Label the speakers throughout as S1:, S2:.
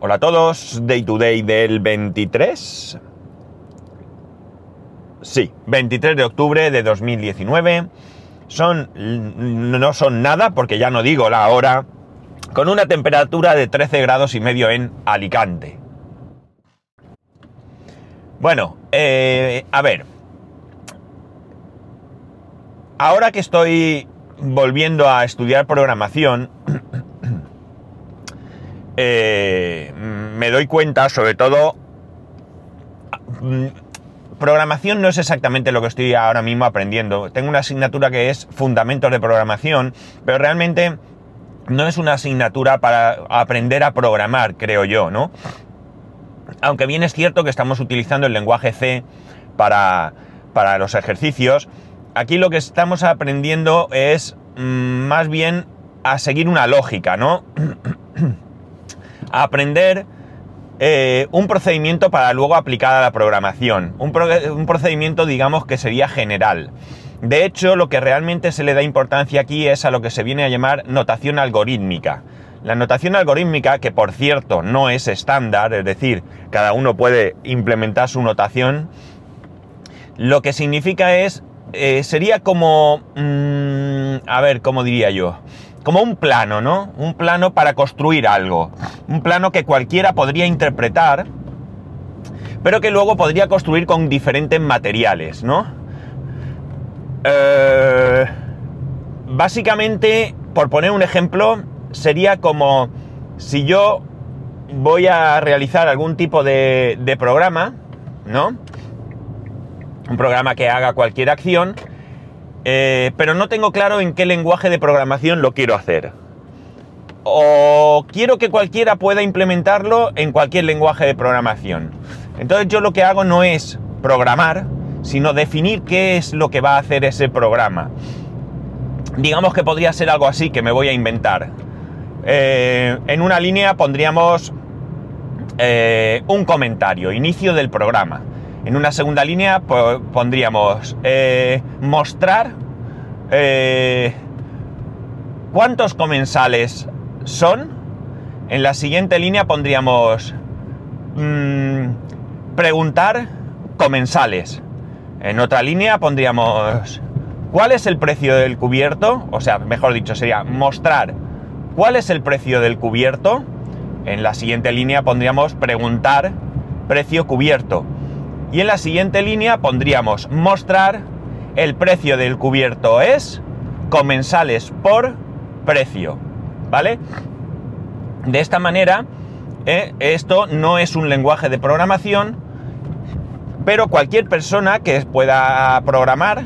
S1: Hola a todos, Day to Day del 23. Sí, 23 de octubre de 2019. Son, no son nada, porque ya no digo la hora, con una temperatura de 13 grados y medio en Alicante. Bueno, eh, a ver. Ahora que estoy volviendo a estudiar programación, eh, me doy cuenta, sobre todo, mm, programación no es exactamente lo que estoy ahora mismo aprendiendo. Tengo una asignatura que es Fundamentos de Programación, pero realmente no es una asignatura para aprender a programar, creo yo, ¿no? Aunque bien es cierto que estamos utilizando el lenguaje C para, para los ejercicios, aquí lo que estamos aprendiendo es mm, más bien a seguir una lógica, ¿no? Aprender eh, un procedimiento para luego aplicar a la programación. Un, procedimiento, digamos, que sería general. De hecho, lo que realmente se le da importancia aquí es a lo que se viene a llamar notación algorítmica. La notación algorítmica, que por cierto no es estándar, es decir, cada uno puede implementar su notación, lo que significa es, eh, sería como, mmm, a ver, ¿cómo diría yo? Como un plano, ¿no? Un plano para construir algo. Un plano que cualquiera podría interpretar, pero que luego podría construir con diferentes materiales, ¿no? Eh, básicamente, por poner un ejemplo, sería como si yo voy a realizar algún tipo de, de programa, ¿no? Un programa que haga cualquier acción, eh, pero no tengo claro en qué lenguaje de programación lo quiero hacer. O quiero que cualquiera pueda implementarlo en cualquier lenguaje de programación. Entonces yo lo que hago no es programar, sino definir qué es lo que va a hacer ese programa. Digamos que podría ser algo así que me voy a inventar. Eh, en una línea pondríamos eh, un comentario, inicio del programa. En una segunda línea pondríamos eh, mostrar eh, cuántos comensales son. En la siguiente línea pondríamos mmm, preguntar comensales. En otra línea pondríamos cuál es el precio del cubierto, o sea, mejor dicho, sería mostrar cuál es el precio del cubierto. En la siguiente línea pondríamos preguntar precio cubierto. Y en la siguiente línea pondríamos mostrar el precio del cubierto es comensales por precio. ¿Vale? De esta manera, eh, esto no es un lenguaje de programación, pero cualquier persona que pueda programar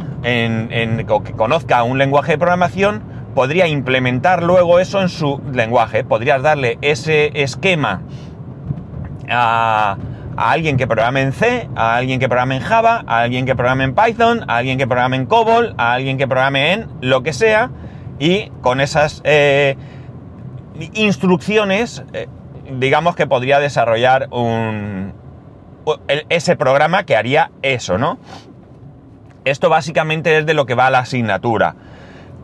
S1: o que conozca un lenguaje de programación podría implementar luego eso en su lenguaje. Podrías darle ese esquema a a alguien que programe en C, a alguien que programe en Java, a alguien que programe en Python, a alguien que programe en COBOL, a alguien que programe en lo que sea, y con esas eh, instrucciones, eh, digamos que podría desarrollar un, ese programa que haría eso, ¿no? Esto básicamente es de lo que va la asignatura.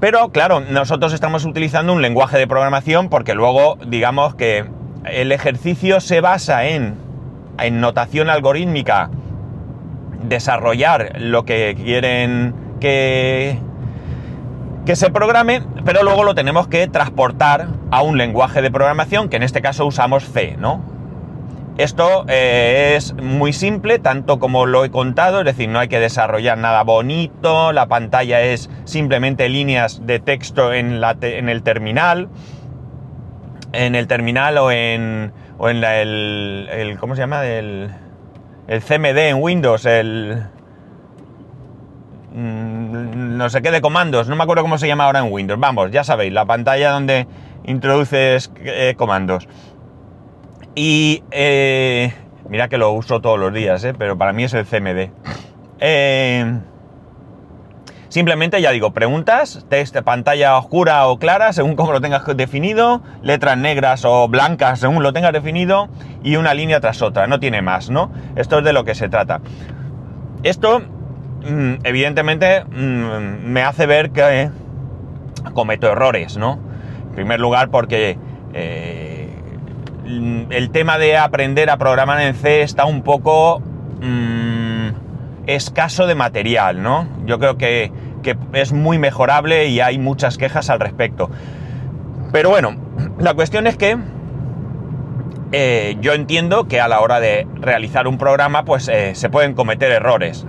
S1: Pero claro, nosotros estamos utilizando un lenguaje de programación porque luego digamos que el ejercicio se basa en en notación algorítmica desarrollar lo que quieren que, que se programe, pero luego lo tenemos que transportar a un lenguaje de programación, que en este caso usamos C, ¿no? Esto eh, es muy simple, tanto como lo he contado, es decir, no hay que desarrollar nada bonito, la pantalla es simplemente líneas de texto en, la en el terminal, en el terminal o en, o en la, el, ¿cómo se llama? El, el CMD en Windows, el... Mm, no sé qué de comandos, no me acuerdo cómo se llama ahora en Windows. Vamos, ya sabéis, la pantalla donde introduces eh, comandos. Y eh, mira que lo uso todos los días, eh, pero para mí es el CMD. Eh, Simplemente, ya digo, preguntas, texto, pantalla oscura o clara, según como lo tengas definido, letras negras o blancas, según lo tengas definido, y una línea tras otra, no tiene más, ¿no? Esto es de lo que se trata. Esto, mm, evidentemente, mm, me hace ver que cometo errores, ¿no? En primer lugar, porque eh, el tema de aprender a programar en C está un poco mm, escaso de material, ¿no? Yo creo que, que es muy mejorable y hay muchas quejas al respecto. Pero bueno, la cuestión es que eh, yo entiendo que a la hora de realizar un programa, pues eh, se pueden cometer errores.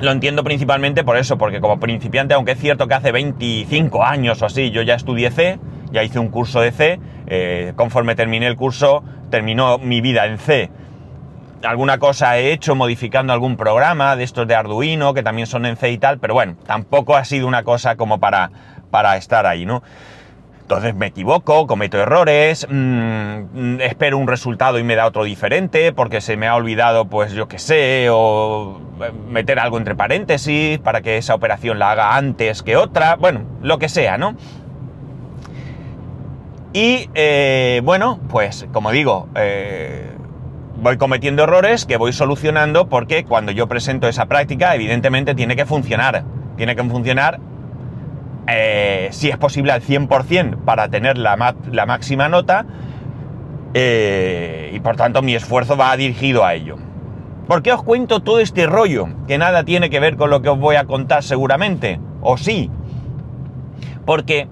S1: Lo entiendo principalmente por eso, porque como principiante, aunque es cierto que hace 25 años o así, yo ya estudié C, ya hice un curso de C, eh, conforme terminé el curso, terminó mi vida en C. Alguna cosa he hecho modificando algún programa de estos de Arduino, que también son en C y tal, pero bueno, tampoco ha sido una cosa como para, para estar ahí, ¿no? Entonces me equivoco, cometo errores, mmm, espero un resultado y me da otro diferente porque se me ha olvidado, pues yo qué sé, o meter algo entre paréntesis para que esa operación la haga antes que otra, bueno, lo que sea, ¿no? Y eh, bueno, pues como digo, eh, voy cometiendo errores que voy solucionando porque cuando yo presento esa práctica, evidentemente tiene que funcionar. Tiene que funcionar eh, si es posible al 100% para tener la, la máxima nota eh, y por tanto mi esfuerzo va dirigido a ello. ¿Por qué os cuento todo este rollo? Que nada tiene que ver con lo que os voy a contar seguramente, o sí. Porque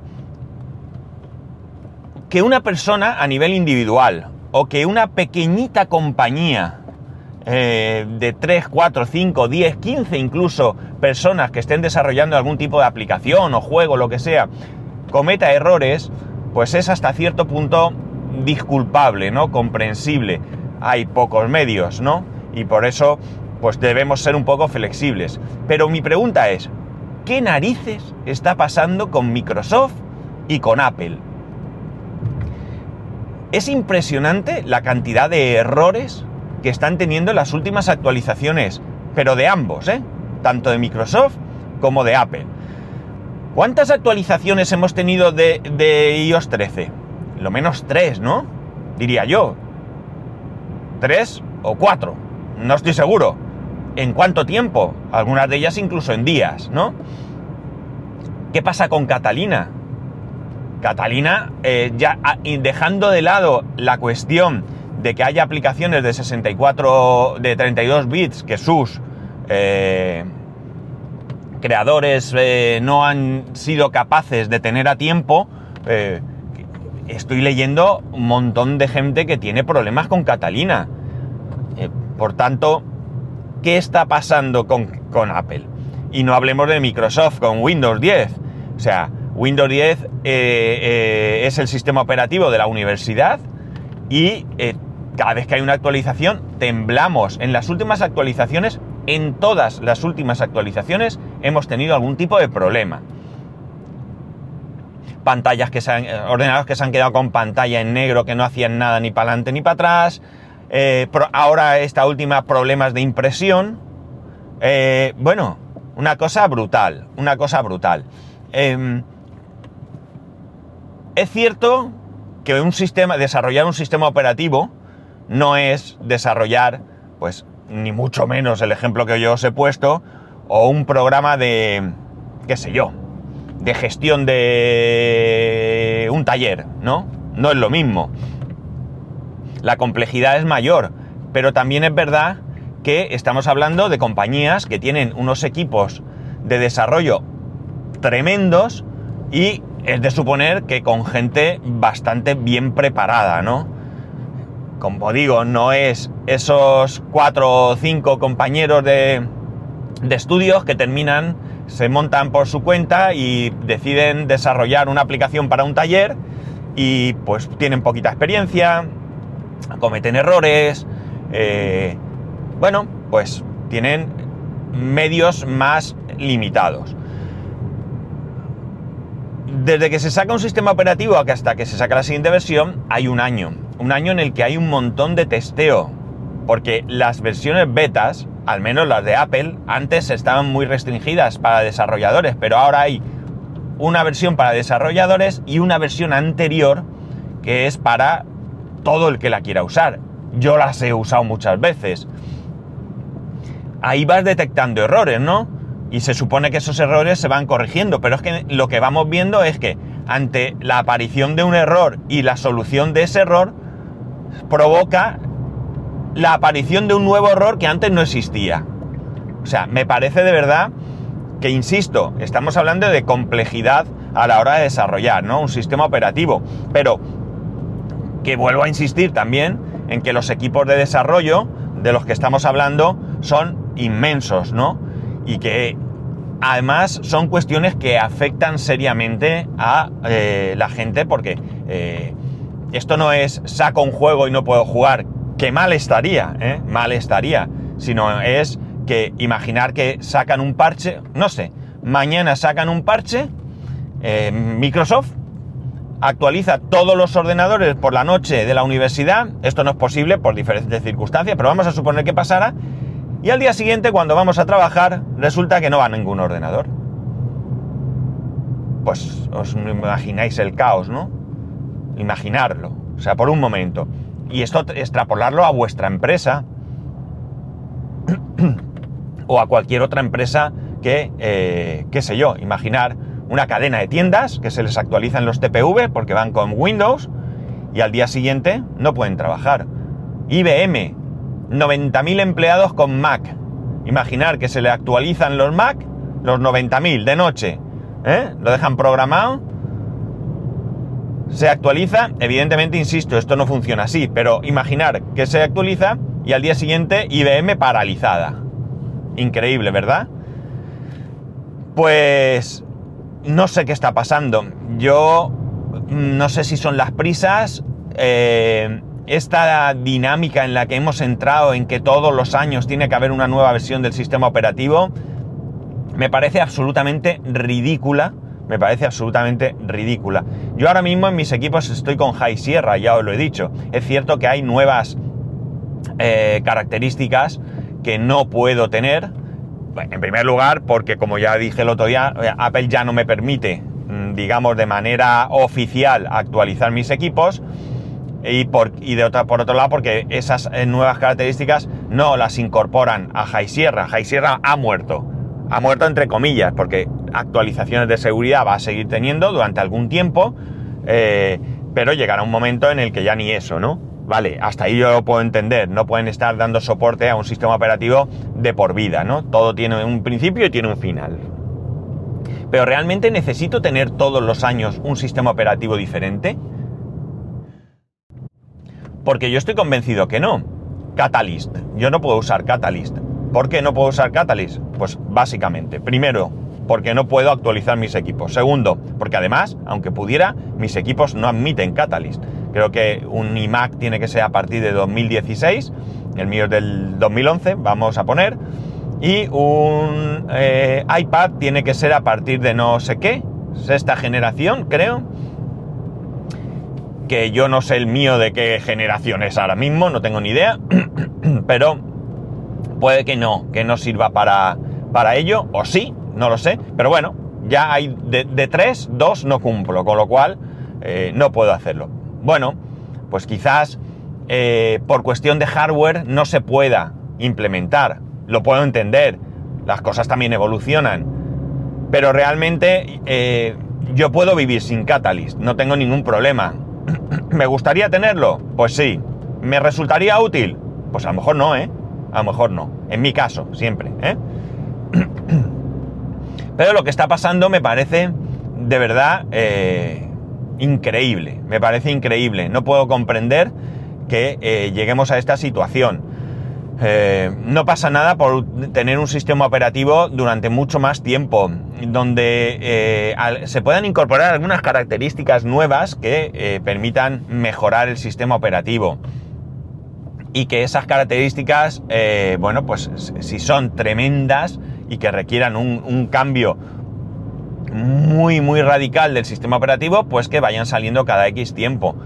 S1: que una persona a nivel individual o que una pequeñita compañía eh, de 3, 4, 5, 10, 15 incluso personas que estén desarrollando algún tipo de aplicación o juego, lo que sea, cometa errores, pues es hasta cierto punto disculpable, ¿no? Comprensible. Hay pocos medios, ¿no? Y por eso, pues debemos ser un poco flexibles. Pero mi pregunta es, ¿qué narices está pasando con Microsoft y con Apple? Es impresionante la cantidad de errores que están teniendo las últimas actualizaciones, pero de ambos, ¿eh? Tanto de Microsoft como de Apple. ¿Cuántas actualizaciones hemos tenido de, de iOS 13? Lo menos tres, ¿no? Diría yo. Tres o cuatro. No estoy seguro. ¿En cuánto tiempo? Algunas de ellas incluso en días, ¿no? ¿Qué pasa con Catalina? Catalina, eh, ya ah, dejando de lado la cuestión de que haya aplicaciones de 64, de 32 bits que sus eh, creadores eh, no han sido capaces de tener a tiempo, estoy leyendo un montón de gente que tiene problemas con Catalina. por tanto, ¿qué está pasando con, con, Apple? Y no hablemos de Microsoft con Windows 10. O sea, Windows 10 es el sistema operativo de la universidad y cada vez que hay una actualización, temblamos. En las últimas actualizaciones, en todas las últimas actualizaciones, hemos tenido algún tipo de problema. Pantallas que se han, eh, ordenadores que se han quedado con pantalla en negro que no hacían nada ni para adelante ni para atrás. Eh, ahora esta última, problemas de impresión. Eh, bueno, una cosa brutal, una cosa brutal. Em, es cierto que un sistema, desarrollar un sistema operativo, no es desarrollar, pues ni mucho menos el ejemplo que yo os he puesto, o un programa de, qué sé yo, de gestión de un taller, ¿no? No es lo mismo. La complejidad es mayor, pero también es verdad que estamos hablando de compañías que tienen unos equipos de desarrollo tremendos y es de suponer que con gente bastante bien preparada, ¿no? como digo, no es esos cuatro o cinco compañeros de, estudios que terminan, se montan por su cuenta y deciden desarrollar una aplicación para un taller y pues tienen poquita experiencia, cometen errores, eh, bueno, pues tienen medios más limitados. Desde que se saca un sistema operativo hasta que se saca la siguiente versión hay un año un año en el que hay un montón de testeo, porque las versiones betas, al menos las de Apple, antes estaban muy restringidas para desarrolladores, pero ahora hay una versión para desarrolladores y una versión anterior que es para todo el que la quiera usar. Yo las he usado muchas veces. Ahí vas detectando errores, ¿no? Y se supone que esos errores se van corrigiendo, pero es que lo que vamos viendo es que ante la aparición de un error y la solución de ese error, provoca la aparición de un nuevo error que antes no existía. O sea, me parece de verdad que, insisto, estamos hablando de complejidad a la hora de desarrollar, ¿no? Un sistema operativo. Pero que vuelvo a insistir también en que los equipos de desarrollo de los que estamos hablando son inmensos, ¿no? Y que además son cuestiones que afectan seriamente a eh, la gente porque eh, esto no es saco un juego y no puedo jugar, que mal estaría, ¿eh? mal estaría, sino es que imaginar que sacan un parche, no sé, mañana sacan un parche, Microsoft actualiza todos los ordenadores por la noche de la universidad, esto no es posible por diferentes circunstancias, pero vamos a suponer que pasara, y al día siguiente cuando vamos a trabajar resulta que no va ningún ordenador. Pues os imagináis el caos, ¿no? Imaginarlo, o sea, por un momento. Y esto extrapolarlo a vuestra empresa o a cualquier otra empresa que, eh, qué sé yo, imaginar una cadena de tiendas que se les actualizan los TPV porque van con Windows y al día siguiente no pueden trabajar. IBM, 90.000 empleados con Mac. Imaginar que se le actualizan los Mac, los 90.000 de noche, ¿eh? lo dejan programado, se actualiza, evidentemente, insisto, esto no funciona así, pero imaginar que se actualiza y al día siguiente IBM paralizada. Increíble, ¿verdad? Pues no sé qué está pasando. Yo mm, no sé si son las prisas, eh, esta dinámica en la que hemos entrado, en que todos los años tiene que haber una nueva versión del sistema operativo, me parece absolutamente ridícula. Me parece absolutamente ridícula. Yo ahora mismo en mis equipos estoy con High Sierra, ya os lo he dicho. Es cierto que hay nuevas eh, características que no puedo tener, en primer lugar, porque como ya dije el otro día, eh, Apple ya no me permite, mm, digamos, de manera oficial actualizar mis equipos. Y, por, de otra, por otro lado, porque esas eh, nuevas características no las incorporan a High Sierra. High Sierra ha muerto. Ha muerto entre comillas, porque actualizaciones de seguridad va a seguir teniendo durante algún tiempo, eh, pero llegará un momento en el que ya ni eso, ¿no? Vale, hasta ahí yo lo puedo entender. No pueden estar dando soporte a un sistema operativo de por vida, ¿no? Todo tiene un principio y tiene un final. Pero ¿realmente necesito tener todos los años un sistema operativo diferente? Porque yo estoy convencido que no. Catalyst. Yo no puedo usar Catalyst. ¿Por qué no puedo usar Catalyst? Pues básicamente, primero, porque no puedo actualizar mis equipos. Segundo, porque además, aunque pudiera, mis equipos no admiten Catalyst. Creo que un iMac tiene que ser a partir de 2016, el mío es del 2011, vamos a poner, y un eh, iPad tiene que ser a partir de no sé qué, sexta generación, creo, que yo no sé el mío de qué generación es ahora mismo, no tengo ni idea, pero puede que no, que no sirva para, para ello, o sí, no lo sé, pero bueno, ya hay de, tres, dos no cumplo, con lo cual eh, no puedo hacerlo. Bueno, pues quizás eh, por cuestión de hardware no se pueda implementar. Lo puedo entender. Las cosas también evolucionan. Pero realmente eh, yo puedo vivir sin Catalyst. No tengo ningún problema. ¿Me gustaría tenerlo? Pues sí. ¿Me resultaría útil? Pues a lo mejor no, ¿eh? A lo mejor no. En mi caso, siempre, ¿eh? Pero lo que está pasando me parece de verdad eh, increíble, me parece increíble. No puedo comprender que eh, lleguemos a esta situación. Eh, no pasa nada por tener un sistema operativo durante mucho más tiempo, donde eh, se puedan incorporar algunas características nuevas que permitan mejorar el sistema operativo. Y que esas características, bueno, pues si son tremendas y que requieran un cambio muy, muy radical del sistema operativo, pues que vayan saliendo cada X tiempo.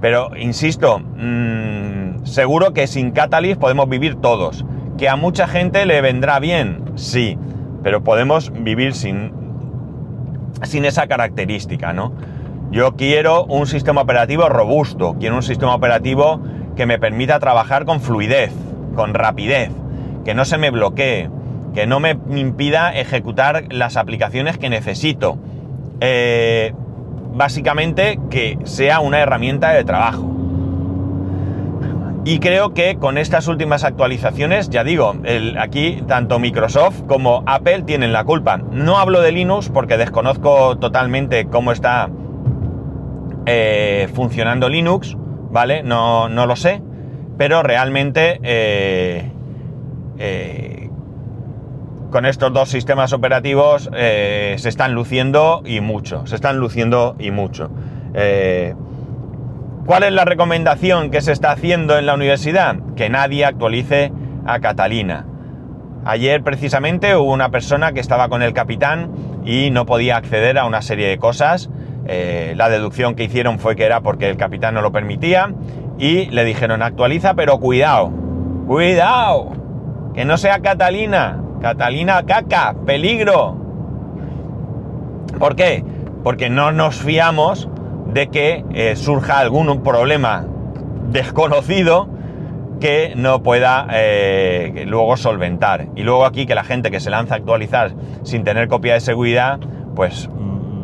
S1: Pero, insisto, mm, seguro que sin Catalyst podemos vivir todos. Que a mucha gente le vendrá bien, sí, pero podemos vivir sin, sin esa característica, ¿no? Yo quiero un sistema operativo robusto, quiero un sistema operativo que me permita trabajar con fluidez, con rapidez, que no se me bloquee, que no me impida ejecutar las aplicaciones que necesito. Eh, básicamente que sea una herramienta de trabajo. Y creo que con estas últimas actualizaciones, ya digo, aquí tanto Microsoft como Apple tienen la culpa. No hablo de Linux porque desconozco totalmente cómo está eh, funcionando Linux, ¿vale? No, no, lo sé, pero realmente eh, eh, con estos dos sistemas operativos se están luciendo y mucho, se están luciendo y mucho. ¿Cuál es la recomendación que se está haciendo en la universidad? Que nadie actualice a Catalina. Ayer precisamente hubo una persona que estaba con el capitán y no podía acceder a una serie de cosas. Eh, la deducción que hicieron fue que era porque el capitán no lo permitía y le dijeron actualiza, pero cuidado, cuidado, que no sea Catalina, Catalina caca, peligro. ¿Por qué? Porque no nos fiamos de que eh, surja algún problema desconocido que no pueda eh, luego solventar. Y luego aquí que la gente que se lanza a actualizar sin tener copia de seguridad, pues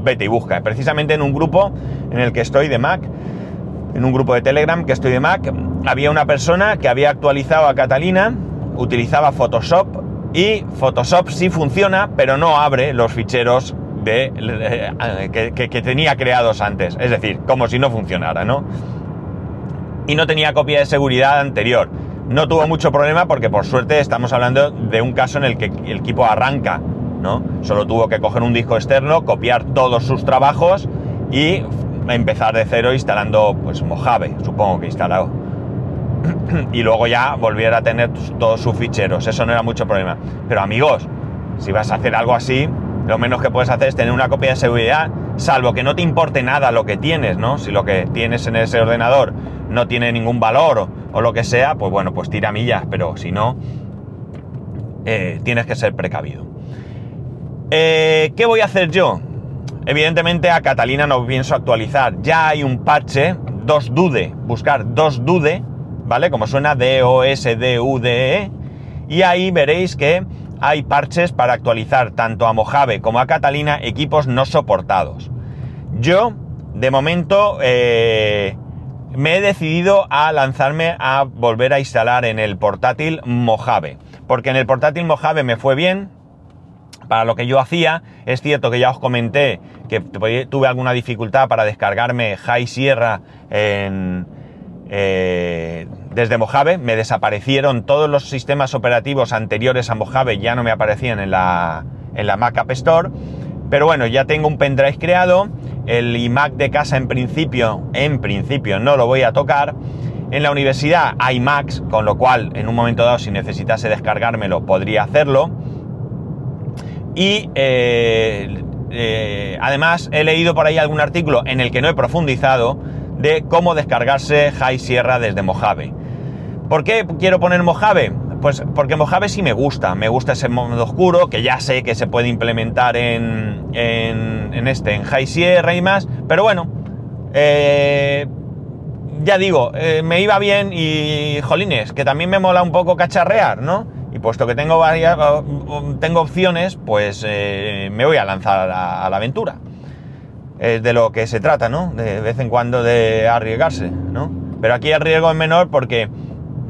S1: vete y busca. Precisamente en un grupo en el que estoy de Mac, en un grupo de Telegram que estoy de Mac, había una persona que había actualizado a Catalina, utilizaba Photoshop y Photoshop sí funciona, pero no abre los ficheros eh, que, tenía creados antes. Es decir, como si no funcionara, ¿no? Y no tenía copia de seguridad anterior. No tuvo mucho problema porque por suerte estamos hablando de un caso en el que el equipo arranca, ¿no? Solo tuvo que coger un disco externo, copiar todos sus trabajos y empezar de cero instalando pues Mojave, supongo que instalado. y luego ya volviera a tener todos sus ficheros. Eso no era mucho problema. Pero amigos, si vas a hacer algo así, lo menos que puedes hacer es tener una copia de seguridad, salvo que no te importe nada lo que tienes, ¿no? Si lo que tienes en ese ordenador no tiene ningún valor o, lo que sea, pues bueno, pues tira millas, pero si no, eh, tienes que ser precavido. Eh, ¿Qué voy a hacer yo? Evidentemente a Catalina no pienso actualizar. Ya hay un parche, dos dude, buscar dos dude, ¿vale? Como suena D-O-S-D-U-D-E. Y ahí veréis que hay parches para actualizar tanto a Mojave como a Catalina equipos no soportados. Yo, de momento, eh, me he decidido a lanzarme a volver a instalar en el portátil Mojave. Porque en el portátil Mojave me fue bien, para lo que yo hacía. Es cierto que ya os comenté que tuve alguna dificultad para descargarme High Sierra en, eh, desde Mojave, me desaparecieron todos los sistemas operativos anteriores a Mojave, ya no me aparecían en la, en la Mac App Store. Pero bueno, ya tengo un pendrive creado, el iMac de casa en principio, en principio no lo voy a tocar. En la universidad hay Macs, con lo cual en un momento dado si necesitase descargármelo podría hacerlo. Y eh, eh, además he leído por ahí algún artículo en el que no he profundizado, de cómo descargarse High Sierra desde Mojave. ¿Por qué quiero poner Mojave? Pues porque Mojave sí me gusta, me gusta ese modo oscuro, que ya sé que se puede implementar en, en, este, en High Sierra y más, pero bueno, eh, ya digo, eh, me iba bien y jolines, que también me mola un poco cacharrear, ¿no? Y puesto que tengo varias, tengo opciones, pues eh, me voy a lanzar a la aventura es de lo que se trata, ¿no? De vez en cuando de arriesgarse, ¿no? Pero aquí el riesgo es menor porque,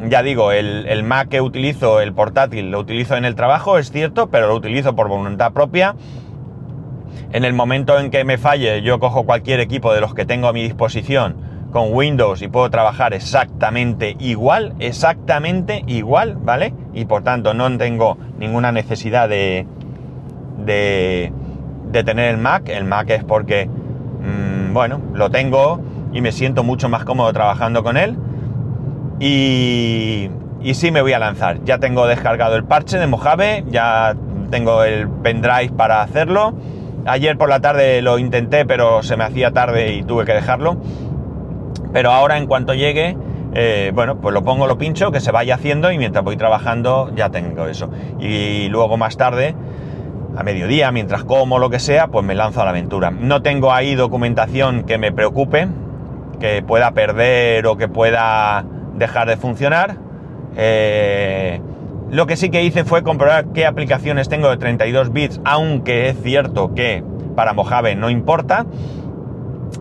S1: ya digo, el, Mac que utilizo, el portátil, lo utilizo en el trabajo, es cierto, pero lo utilizo por voluntad propia. En el momento en que me falle, yo cojo cualquier equipo de los que tengo a mi disposición con Windows y puedo trabajar exactamente igual, exactamente igual, ¿vale? Y por tanto no tengo ninguna necesidad de, de, de tener el Mac. El Mac es porque Mm, bueno, lo tengo y me siento mucho más cómodo trabajando con él. Y, sí me voy a lanzar. Ya tengo descargado el parche de Mojave, ya tengo el pendrive para hacerlo. Ayer por la tarde lo intenté, pero se me hacía tarde y tuve que dejarlo. Pero ahora en cuanto llegue, eh, bueno, pues lo pongo, lo pincho, que se vaya haciendo y mientras voy trabajando ya tengo eso. Y luego más tarde a mediodía, mientras como, lo que sea, pues me lanzo a la aventura. No tengo ahí documentación que me preocupe, que pueda perder o que pueda dejar de funcionar. Eh, lo que sí que hice fue comprobar qué aplicaciones tengo de 32 bits, aunque es cierto que para Mojave no importa.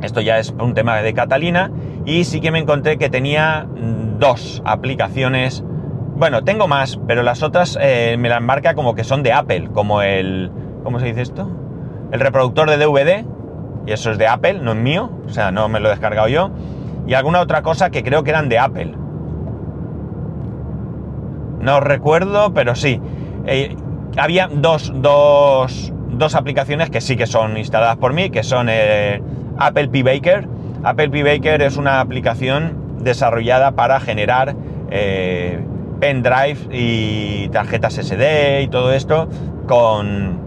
S1: Esto ya es un tema de Catalina. Y sí que me encontré que tenía dos aplicaciones. Bueno, tengo más, pero las otras eh, me las marca como que son de Apple, como el... ¿Cómo se dice esto? El reproductor de DVD. Y eso es de Apple, no es mío. O sea, no me lo he descargado yo. Y alguna otra cosa que creo que eran de Apple. No recuerdo, pero sí. Eh, había dos, dos, dos, aplicaciones que sí que son instaladas por mí, que son eh, Apple P Baker. Apple P Baker es una aplicación desarrollada para generar eh, pendrive y tarjetas SD y todo esto con,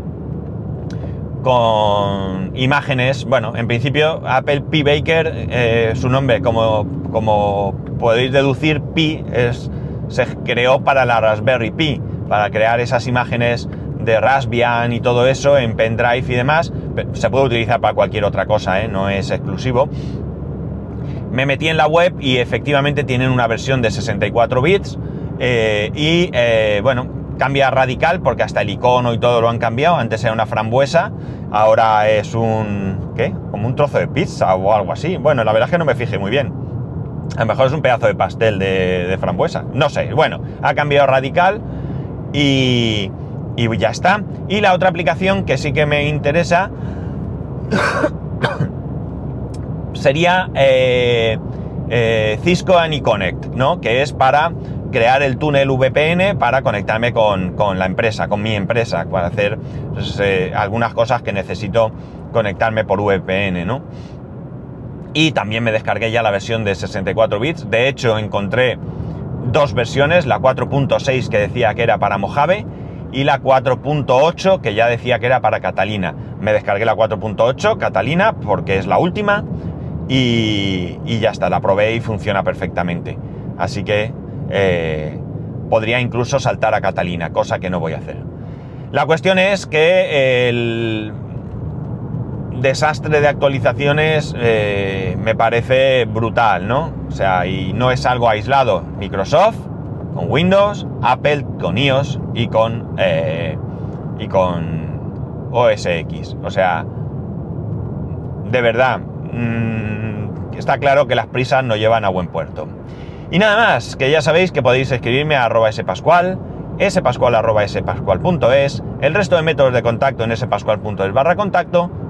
S1: con imágenes. Bueno, en principio Apple P Baker, su nombre, como, como podéis deducir, Pi es, se creó para la Raspberry Pi, para crear esas imágenes de Raspbian y todo eso en pendrive y demás. Se puede utilizar para cualquier otra cosa, ¿eh? no es exclusivo. Me metí en la web y efectivamente tienen una versión de 64 bits eh, y eh, bueno, cambia radical porque hasta el icono y todo lo han cambiado. Antes era una frambuesa, ahora es un... ¿qué? Como un trozo de pizza o algo así. Bueno, la verdad es que no me fijé muy bien. A lo mejor es un pedazo de pastel de, frambuesa. No sé. Bueno, ha cambiado radical y, y ya está. Y la otra aplicación que sí que me interesa sería eh, eh, Cisco AnyConnect, ¿no? Que es para crear el túnel VPN para conectarme con, la empresa, con mi empresa, para hacer pues, eh, algunas cosas que necesito conectarme por VPN, ¿no? Y también me descargué ya la versión de 64 bits. De hecho, encontré dos versiones, la 4.6 que decía que era para Mojave y la 4.8 que ya decía que era para Catalina. Me descargué la 4.8 Catalina porque es la última y, ya está, la probé y funciona perfectamente. Así que eh, podría incluso saltar a Catalina, cosa que no voy a hacer. La cuestión es que el desastre de actualizaciones eh, me parece brutal, ¿no? O sea, y no es algo aislado. Microsoft con Windows, Apple con iOS y con, eh, y con OS X. O sea, de verdad, mmm, está claro que las prisas no llevan a buen puerto. Y nada más, que ya sabéis que podéis escribirme a arroba spascual, spascual arroba spascual.es, el resto de métodos de contacto en spascual.es barra contacto.